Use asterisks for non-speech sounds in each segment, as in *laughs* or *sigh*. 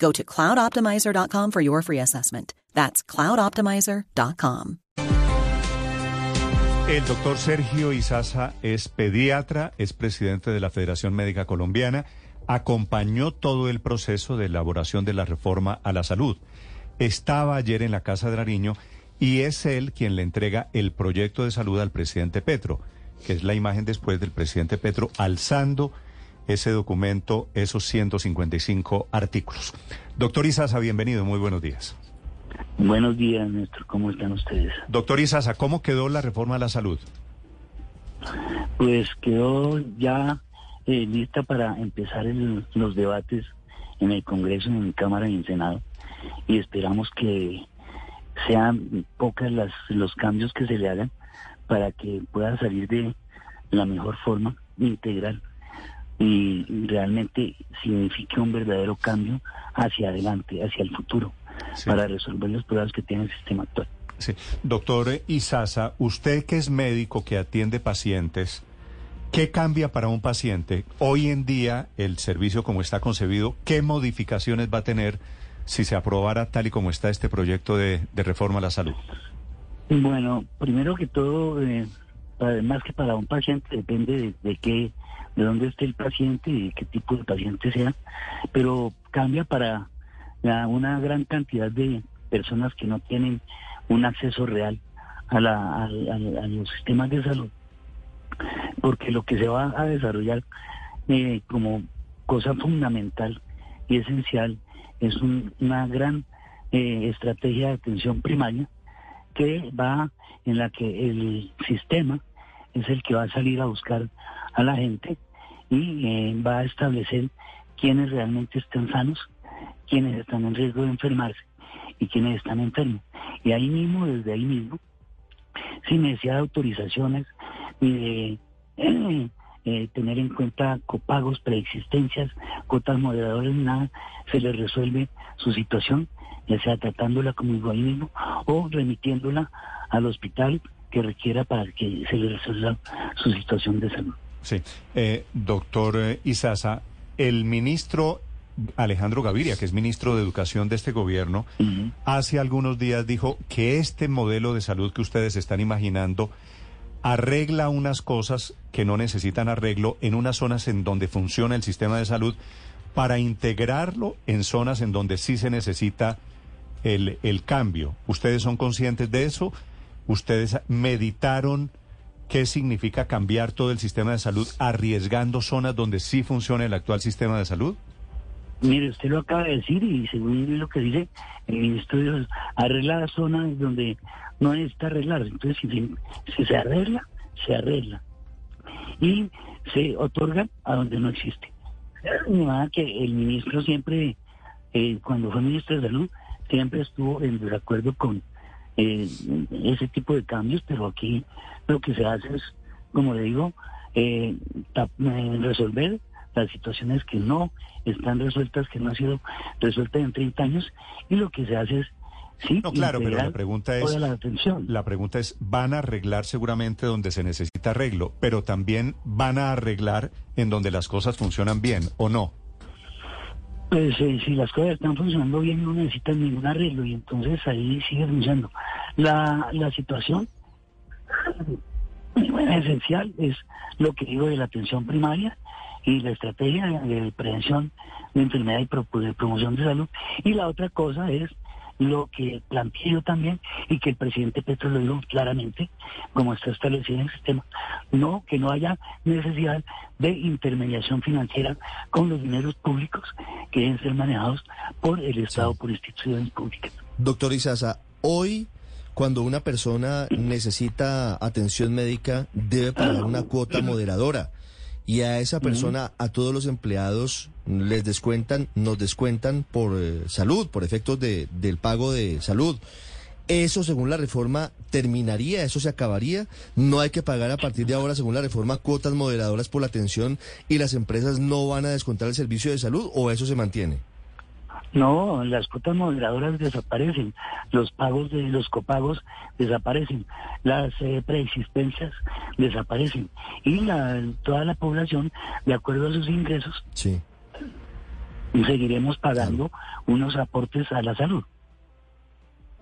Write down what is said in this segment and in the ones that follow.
Go to cloudoptimizer.com for your free assessment. That's cloudoptimizer.com. El doctor Sergio Izaza es pediatra, es presidente de la Federación Médica Colombiana, acompañó todo el proceso de elaboración de la reforma a la salud. Estaba ayer en la Casa de Nariño y es él quien le entrega el proyecto de salud al presidente Petro, que es la imagen después del presidente Petro alzando ese documento, esos 155 artículos. Doctor Izaza, bienvenido, muy buenos días. Buenos días, Néstor, ¿cómo están ustedes? Doctor Izaza, ¿cómo quedó la reforma a la salud? Pues quedó ya eh, lista para empezar el- los debates en el Congreso, en la Cámara y en el Senado. Y esperamos que sean pocas las, los cambios que se le hagan para que pueda salir de la mejor forma integral y realmente signifique un verdadero cambio hacia adelante, hacia el futuro, Sí. para resolver los problemas que tiene el sistema actual. Sí. Doctor Izaza, usted que es médico que atiende pacientes, ¿qué cambia para un paciente? Hoy en día, el servicio como está concebido, ¿qué modificaciones va a tener si se aprobara tal y como está este proyecto de, de reforma a la salud? Bueno, primero que todo, eh, para- más que para un paciente, depende de, de qué, de dónde esté el paciente y qué tipo de paciente sea, pero cambia para una gran cantidad de personas que no tienen un acceso real a, la, a- a los sistemas de salud, porque lo que se va a desarrollar eh, como cosa fundamental y esencial es un- una gran eh, estrategia de atención primaria que va en la que el sistema es el que va a salir a buscar a la gente y eh, va a establecer quiénes realmente están sanos, quiénes están en riesgo de enfermarse y quiénes están enfermos. Y ahí mismo, desde ahí mismo, sin necesidad de autorizaciones ni de eh, *clears throat* eh, tener en cuenta copagos, preexistencias, cotas moderadoras, nada, se les resuelve su situación, ya sea tratándola como mismo o remitiéndola al hospital que requiera para que se le resuelva su situación de salud. Sí. Eh, doctor eh, Izaza, el ministro Alejandro Gaviria, que es ministro de Educación de este gobierno, hace algunos días dijo que este modelo de salud que ustedes están imaginando arregla unas cosas que no necesitan arreglo en unas zonas en donde funciona el sistema de salud para integrarlo en zonas en donde sí se necesita el, el cambio. ¿Ustedes son conscientes de eso? ¿Ustedes meditaron qué significa cambiar todo el sistema de salud arriesgando zonas donde sí funciona el actual sistema de salud? Mire, usted lo acaba de decir y según lo que dice el ministro de Dios, arregla zonas donde no necesita arreglar. Entonces, si, se- arregla, se arregla. Y se otorga a donde no existe. Nada que el ministro siempre, eh, cuando fue ministro de Salud, siempre estuvo en desacuerdo con eh, ese tipo de cambios, pero aquí lo que se hace es, como le digo, eh, eh, resolver las situaciones que no están resueltas, que no han sido resueltas en 30 años, y lo que se hace es, sí, No, claro, pero la pregunta es... la atención. La pregunta es, ¿van a arreglar seguramente donde se necesita arreglo, pero también van a arreglar en donde las cosas funcionan bien o no? Pues eh, si las cosas están funcionando bien, no necesitan ningún arreglo y entonces ahí sigue funcionando. La, la situación bueno, esencial es lo que digo de la atención primaria y la estrategia de prevención de enfermedad y promoción de salud. Y la otra cosa es lo que planteé yo también y que el presidente Petro lo dijo claramente, como está establecido en el sistema, no, que no haya necesidad de intermediación financiera con los dineros públicos que deben ser manejados por el Estado, por instituciones públicas. Doctor Izaza, hoy cuando una persona necesita atención médica debe pagar una cuota *clears throat* moderadora y a esa persona, a todos los empleados les descuentan, nos descuentan por eh, salud, por efectos de, del pago de salud. Eso, según la reforma, terminaría, eso se acabaría. No hay que pagar a partir de ahora, según la reforma, cuotas moderadoras por la atención y las empresas no van a descontar el servicio de salud o eso se mantiene. No, las cuotas moderadoras desaparecen, los pagos de los copagos desaparecen, las eh, preexistencias desaparecen y la, toda la población, de acuerdo a sus ingresos, Sí. seguiremos pagando unos aportes a la salud.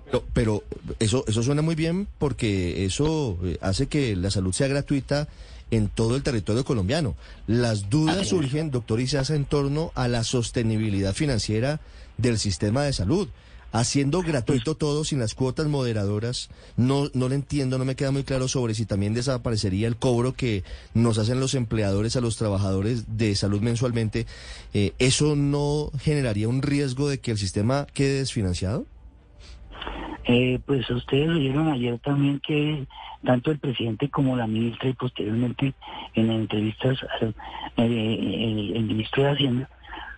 Pero, pero eso, eso suena muy bien porque eso eh, hace que la salud sea gratuita en todo el territorio colombiano. Las dudas surgen, doctor Izaza, en torno a la sostenibilidad financiera del sistema de salud. Haciendo gratuito todo sin las cuotas moderadoras, no, no le entiendo, no me queda muy claro sobre si también desaparecería el cobro que nos hacen los empleadores a los trabajadores de salud mensualmente. Eh, ¿Eso no generaría un riesgo de que el sistema quede desfinanciado? Eh, pues ustedes oyeron ayer también que tanto el presidente como la ministra y posteriormente en entrevistas al eh, el, el ministro de Hacienda,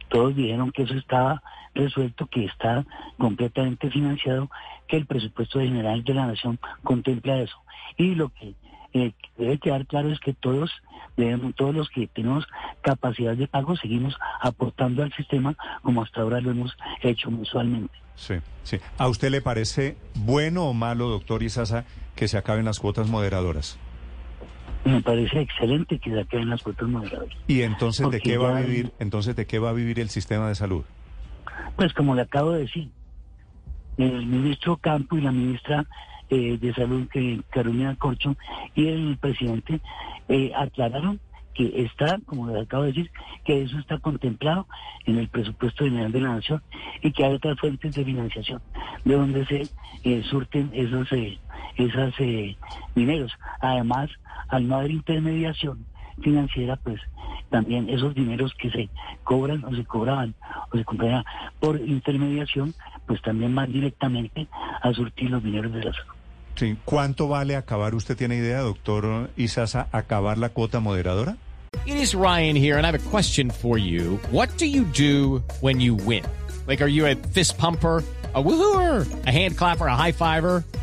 todos dijeron que eso estaba resuelto, que está completamente financiado, que el presupuesto general de la nación contempla eso. Y lo que eh, debe quedar claro es que todos debemos, todos los que tenemos capacidad de pago seguimos aportando al sistema como hasta ahora lo hemos hecho mensualmente. Sí, sí. ¿A usted le parece bueno o malo, doctor Izaza, que se acaben las cuotas moderadoras? Me parece excelente que se acaben las cuotas moderadoras. ¿Y entonces de qué va a vivir, entonces de qué va a vivir el sistema de salud? Pues como le acabo de decir, el ministro Campo y la ministra eh, de Salud, que Carolina Corcho, y el presidente eh, aclararon que está, como les acabo de decir, que eso está contemplado en el presupuesto general de la nación y que hay otras fuentes de financiación de donde se eh, surten esos eh, eh, dineros. Además, al no haber intermediación financiera, pues también esos dineros que se cobran o se cobraban o se compraban por intermediación, pues también van directamente a surtir los dineros de la salud. Sí. ¿Cuánto vale acabar, usted tiene idea, doctor Izaza, acabar la cuota moderadora? It is Ryan here, and I have a question for you. What do you do when you win? Like, are you a fist pumper? A woohooer, a hand clapper, a high fiver.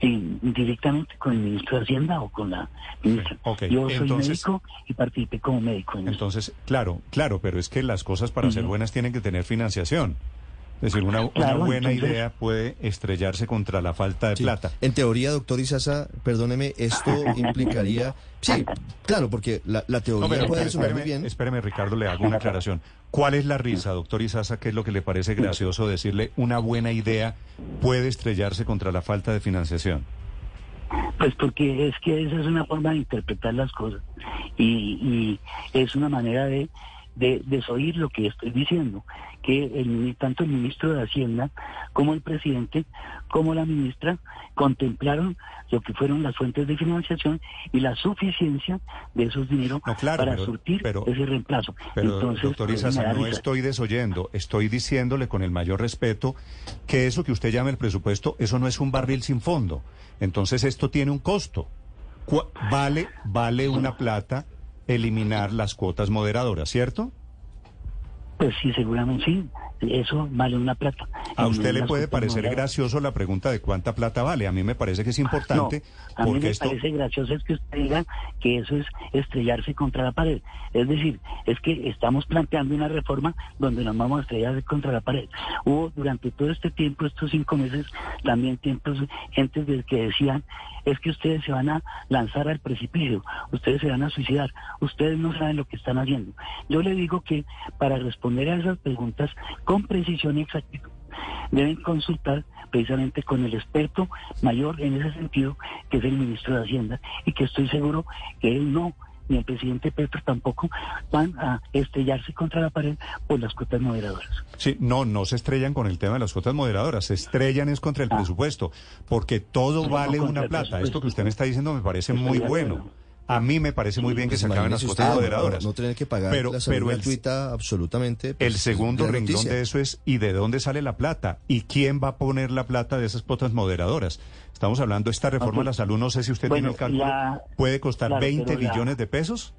en- directamente con el ministro de Hacienda o con la ministra. Yo soy entonces- médico y participé como médico en eso. Entonces, claro, claro, pero es que las cosas para ser buenas tienen que tener financiación. Es decir, una, buena entonces- idea puede estrellarse contra la falta de Sí. plata. En teoría, doctor Izaza, perdóneme, esto implicaría... Sí, claro, porque la, la teoría No, pero puede sonar muy espéreme, bien. espéreme, Ricardo, le hago una aclaración. ¿Cuál es la risa, doctor Izaza? ¿Qué es lo que le parece gracioso decirle una buena idea puede estrellarse contra la falta de financiación? Pues porque es que esa es una forma de interpretar las cosas y, y es una manera de, de desoír lo que estoy diciendo, que el, tanto el ministro de Hacienda como el presidente como la ministra contemplaron lo que fueron las fuentes de financiación y la suficiencia de esos dineros No, claro, para pero- surtir pero- ese reemplazo. Pero, Entonces, doctor pues, no estoy desoyendo, estoy diciéndole con el mayor respeto que eso que usted llama el presupuesto, eso no es un barril sin fondo. Entonces esto tiene un costo. Vale, vale una plata eliminar las cuotas moderadoras, ¿cierto? Pues sí, seguramente sí. Eso vale una plata. A usted le puede parecer gracioso la pregunta de cuánta plata vale. A mí me parece que es importante No, a mí porque me esto... parece gracioso es que usted diga que eso es estrellarse contra la pared. Es decir, es que estamos planteando una reforma donde nos vamos a estrellar contra la pared. Hubo durante todo este tiempo, estos cinco meses, también tiempos, gentes de que decían, es que ustedes se van a lanzar al precipicio, ustedes se van a suicidar, ustedes no saben lo que están haciendo. Yo le digo que para responder a esas preguntas con precisión y exactitud, deben consultar precisamente con el experto mayor en ese sentido, que es el ministro de Hacienda, y que estoy seguro que él no, ni el presidente Petro tampoco, van a estrellarse contra la pared por las cuotas moderadoras. Sí, no, no se estrellan con el tema de las cuotas moderadoras, se estrellan es contra el Ah. presupuesto, porque todo No, vale una plata. Esto que usted me está diciendo me parece Estoy muy bueno. A mí me parece muy bien que Pues se acaben las cuotas usted, moderadoras. No, no tener que pagar pero, la salud pero el, gratuita absolutamente. pues, el segundo renglón noticia. de eso es ¿y de dónde sale la plata? ¿Y quién va a poner la plata de esas cuotas moderadoras? Estamos hablando de esta reforma Ok. de la salud, no sé si usted Bueno, tiene el cálculo. la- ¿Puede costar claro, 20 pero la- billones de pesos?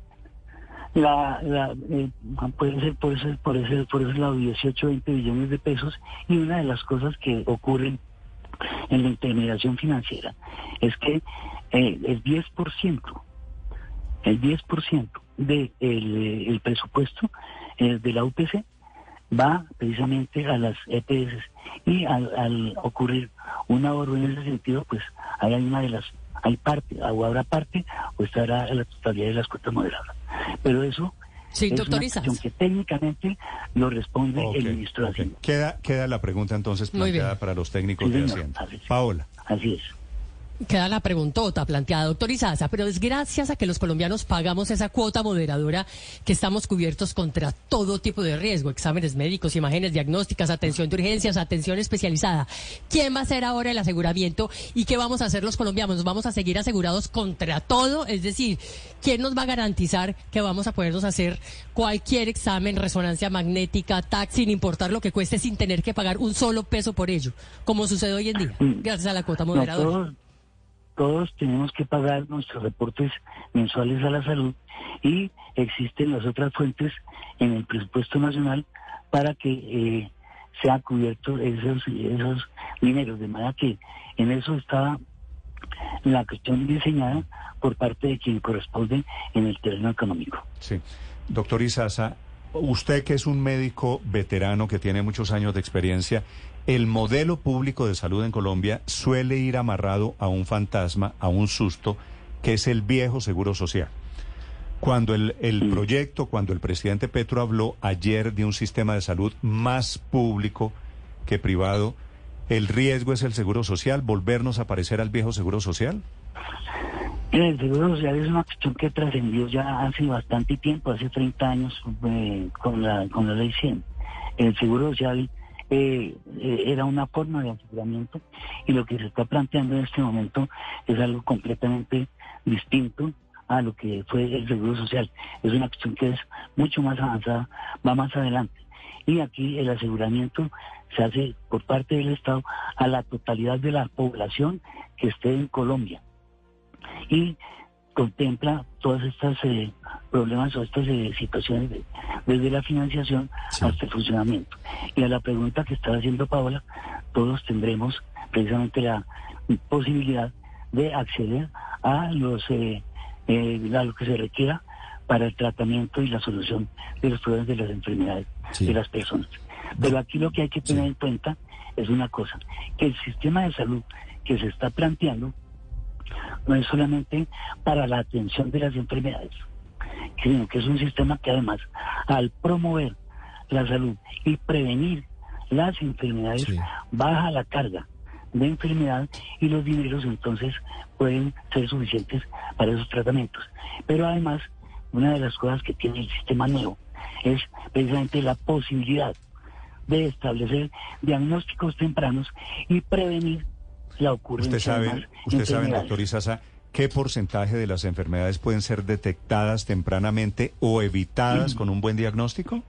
La, la, eh, puede ser por ese, por ese, por ese lado 18, 20 billones de pesos y una de las cosas que ocurren en la intermediación financiera es que eh, el 10%, el 10% del de el presupuesto eh, de la UPC va precisamente a las EPS y al, al ocurrir un ahorro en ese sentido, pues hay una de las, hay parte, o habrá parte, o estará en la totalidad de las cuotas moderadas. Pero eso Sí, es doctor una que técnicamente lo responde el ministro de. Hacienda. Queda, queda la pregunta entonces Muy planteada bien. para los técnicos Sí, de. Hacienda. Así es. Paola. Así es. Queda la preguntota planteada, doctor Izaza, pero es gracias a que los colombianos pagamos esa cuota moderadora que estamos cubiertos contra todo tipo de riesgo, exámenes médicos, imágenes diagnósticas, atención de urgencias, atención especializada. ¿Quién va a hacer ahora el aseguramiento y qué vamos a hacer los colombianos? ¿Nos vamos a seguir asegurados contra todo? Es decir, ¿quién nos va a garantizar que vamos a podernos hacer cualquier examen, resonancia magnética, TAC, sin importar lo que cueste, sin tener que pagar un solo peso por ello, como sucede hoy en día, Mm. gracias a la cuota moderadora? Todos, tenemos que pagar nuestros reportes mensuales a la salud y existen las otras fuentes en el presupuesto nacional para que eh, sea cubierto esos, esos dineros. De manera que en eso está la cuestión diseñada por parte de quien corresponde en el terreno económico. Sí. Doctor Izaza, usted que es un médico veterano que tiene muchos años de experiencia, el modelo público de salud en Colombia suele ir amarrado a un fantasma, a un susto, que es el viejo seguro social. Cuando el, el proyecto, cuando el presidente Petro habló ayer de un sistema de salud más público que privado, ¿el riesgo es el seguro social? ¿Volvernos a parecer al viejo seguro social? El seguro social es una cuestión que trascendió ya hace bastante tiempo, hace 30 años, eh, con, la, con la ley 100. El seguro social eh, eh, era una forma de aseguramiento y lo que se está planteando en este momento es algo completamente distinto a lo que fue el seguro social. Es una cuestión que es mucho más avanzada, va más adelante. Y aquí el aseguramiento se hace por parte del Estado a la totalidad de la población que esté en Colombia y contempla todas estas eh, problemas o estas eh, situaciones de- desde la financiación Sí. hasta el funcionamiento. Y a la pregunta que estaba haciendo Paola, todos tendremos precisamente la posibilidad de acceder a los eh, eh, a lo que se requiera para el tratamiento y la solución de los problemas de las enfermedades Sí. de las personas. Pero aquí lo que hay que tener Sí. en cuenta es una cosa, que el sistema de salud que se está planteando no es solamente para la atención de las enfermedades, sino que es un sistema que además, al promover la salud y prevenir las enfermedades, Sí. baja la carga de enfermedad y los dineros entonces pueden ser suficientes para esos tratamientos. Pero además, una de las cosas que tiene el sistema nuevo es precisamente la posibilidad de establecer diagnósticos tempranos y prevenir la ocurrencia Usted sabe, usted sabe, doctor Izaza, qué porcentaje de las enfermedades pueden ser detectadas tempranamente o evitadas con un buen diagnóstico?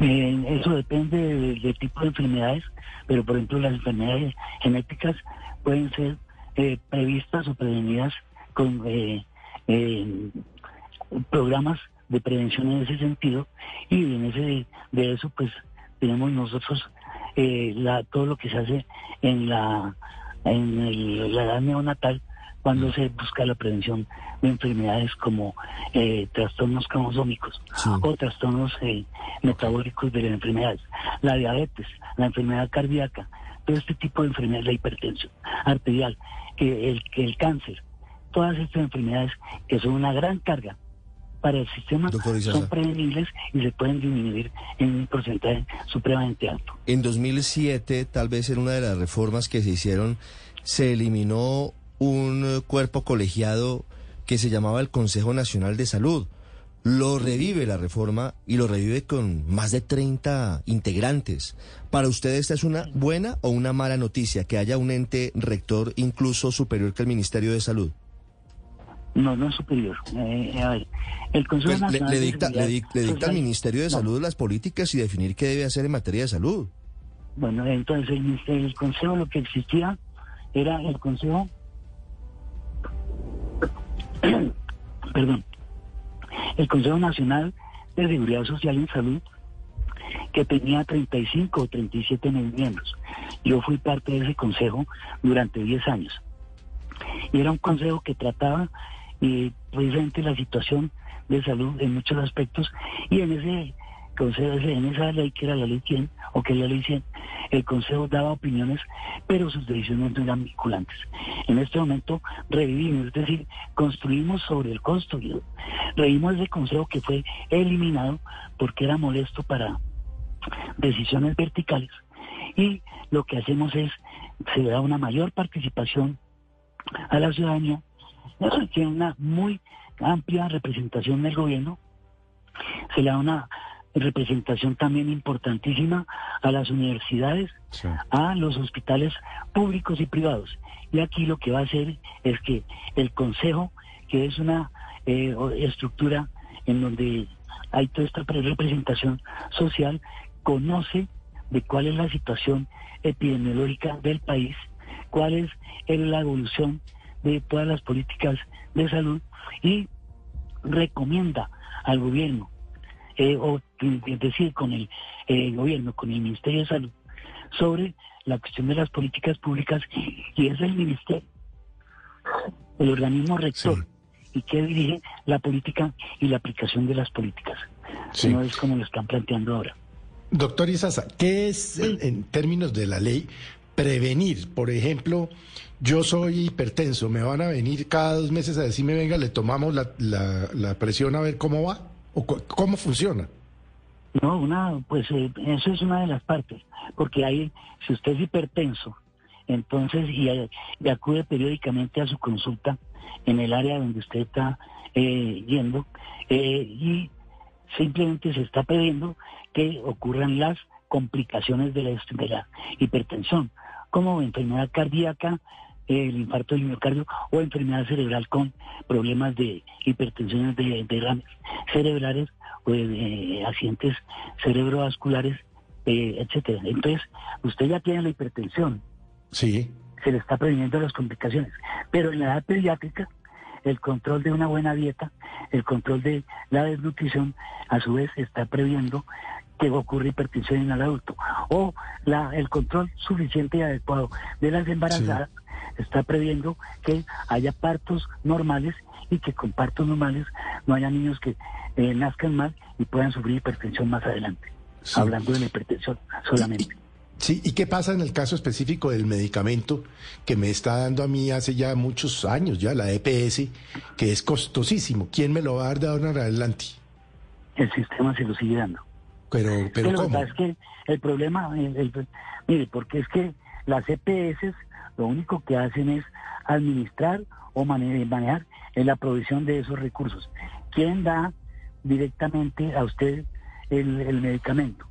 Eh, eso depende del tipo de enfermedades, pero por ejemplo las enfermedades genéticas pueden ser eh, previstas o prevenidas con eh, programas de prevención en ese sentido y en ese de eso pues tenemos nosotros eh, la, todo lo que se hace en la, en el- la edad neonatal cuando se busca la prevención de enfermedades como eh, trastornos cromosómicos Sí. o trastornos eh, metabólicos de las enfermedades, la diabetes, la enfermedad cardíaca, todo este tipo de enfermedades, la hipertensión arterial, que el, que el cáncer, todas estas enfermedades que son una gran carga para el sistema son prevenibles y se pueden disminuir en un porcentaje supremamente alto. En 2007, tal vez en una de las reformas que se hicieron, se eliminó un cuerpo colegiado que se llamaba el Consejo Nacional de Salud. Lo revive la reforma y lo revive con más de 30 integrantes. ¿Para usted esta es una buena o una mala noticia que haya un ente rector incluso superior que el Ministerio de Salud? No, no es superior. Eh, a ver, el Consejo Pues le, Nacional le dicta, le, le dicta al Ministerio de No. Salud las políticas y definir qué debe hacer en materia de salud. Bueno, entonces el, el Consejo lo que existía era el Consejo, *clears throat* perdón, el Consejo Nacional de Seguridad Social en Salud, que tenía 35 o 37 miembros. Yo fui parte de ese consejo durante 10 años. Y era un consejo que trataba eh, precisamente la situación de salud en muchos aspectos y en ese consejo, en esa ley que era la ley 100 o que es la ley 100, el consejo daba opiniones, pero sus decisiones no eran vinculantes. En este momento revivimos, es decir, construimos sobre el construido. Revivimos ese consejo que fue eliminado porque era molesto para decisiones verticales y lo que hacemos es se da una mayor participación a la ciudadanía tiene una muy amplia representación del gobierno se le da una representación también importantísima a las universidades Sí. a los hospitales públicos y privados. Y aquí lo que va a hacer es que el Consejo, que es una eh, estructura en donde hay toda esta pre- representación social, conoce de cuál es la situación epidemiológica del país, cuál es el- la evolución de todas las políticas de salud y recomienda al gobierno, eh, o es decir, con el eh, gobierno, con el Ministerio de Salud, sobre la cuestión de las políticas públicas y es el ministerio, el organismo rector y que dirige la política y la aplicación de las políticas. Sí. No es como lo están planteando ahora. Doctor Izaza, ¿qué es en, en términos de la ley prevenir? Por ejemplo, yo soy hipertenso, ¿me van a venir cada dos meses a decirme, venga, le tomamos la, la- la presión a ver cómo va? ¿O cómo funciona? No, una, pues eh, eso es una de las partes, porque hay, si usted es hipertenso, entonces y, eh, acude periódicamente a su consulta en el área donde usted está eh, yendo eh, y simplemente se está pidiendo que ocurran las complicaciones de la, de la hipertensión, como enfermedad cardíaca, el infarto del miocardio o enfermedad cerebral con problemas de hipertensiones de derrames cerebrales o de, de accidentes cerebrovasculares, eh, etcétera. Entonces, usted ya tiene la hipertensión, Sí. se le está previniendo las complicaciones. Pero en la edad pediátrica, el control de una buena dieta, el control de la desnutrición, a su vez está previendo que ocurre hipertensión en el adulto. O la, el control suficiente y adecuado de las embarazadas está previendo que haya partos normales y que con partos normales no haya niños que eh, nazcan mal y puedan sufrir hipertensión más adelante. Sí. Hablando de la hipertensión solamente. Sí, ¿y qué pasa en el caso específico del medicamento que me está dando a mí hace ya muchos años, ya la EPS, que es costosísimo? ¿Quién me lo va a dar de ahora en adelante? El sistema se lo sigue dando. Pero, pero Pero lo que ¿cómo? pasa es que el problema, el- el- mire, porque es que las EPS lo único que hacen es administrar o mane- manejar en la provisión de esos recursos. ¿Quién da directamente a usted el, el medicamento?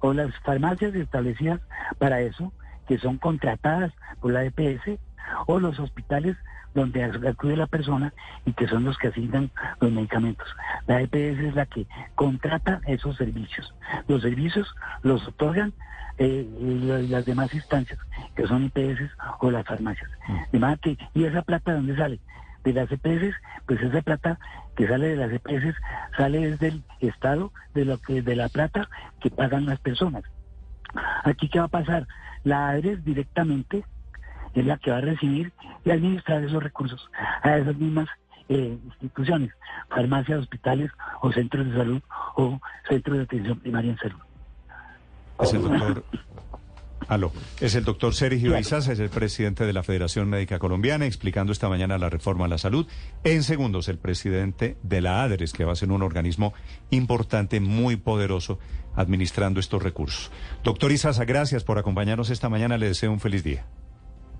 O las farmacias establecidas para eso, que son contratadas por la EPS, o los hospitales donde acude la persona y que son los que asignan los medicamentos. La EPS es la que contrata esos servicios. Los servicios los otorgan eh, la- las demás instancias, que son IPS o las farmacias. De manera que, ¿Y esa plata de dónde sale? De las EPS, pues esa plata que sale de las EPS sale desde el Estado, de lo que de la plata que pagan las personas. Aquí, ¿qué va a pasar? La ADRES directamente es la que va a recibir y administrar esos recursos a esas mismas eh, instituciones, farmacias, hospitales o centros de salud o centros de atención primaria en salud. Es el doctor. *laughs* Aló, es el doctor Sergio Izaza, es el presidente de la Federación Médica Colombiana, explicando esta mañana la reforma a la salud. En segundos, el presidente de la ADRES, que va a ser un organismo importante, muy poderoso, administrando estos recursos. Doctor Izaza, gracias por acompañarnos esta mañana. Le deseo un feliz día.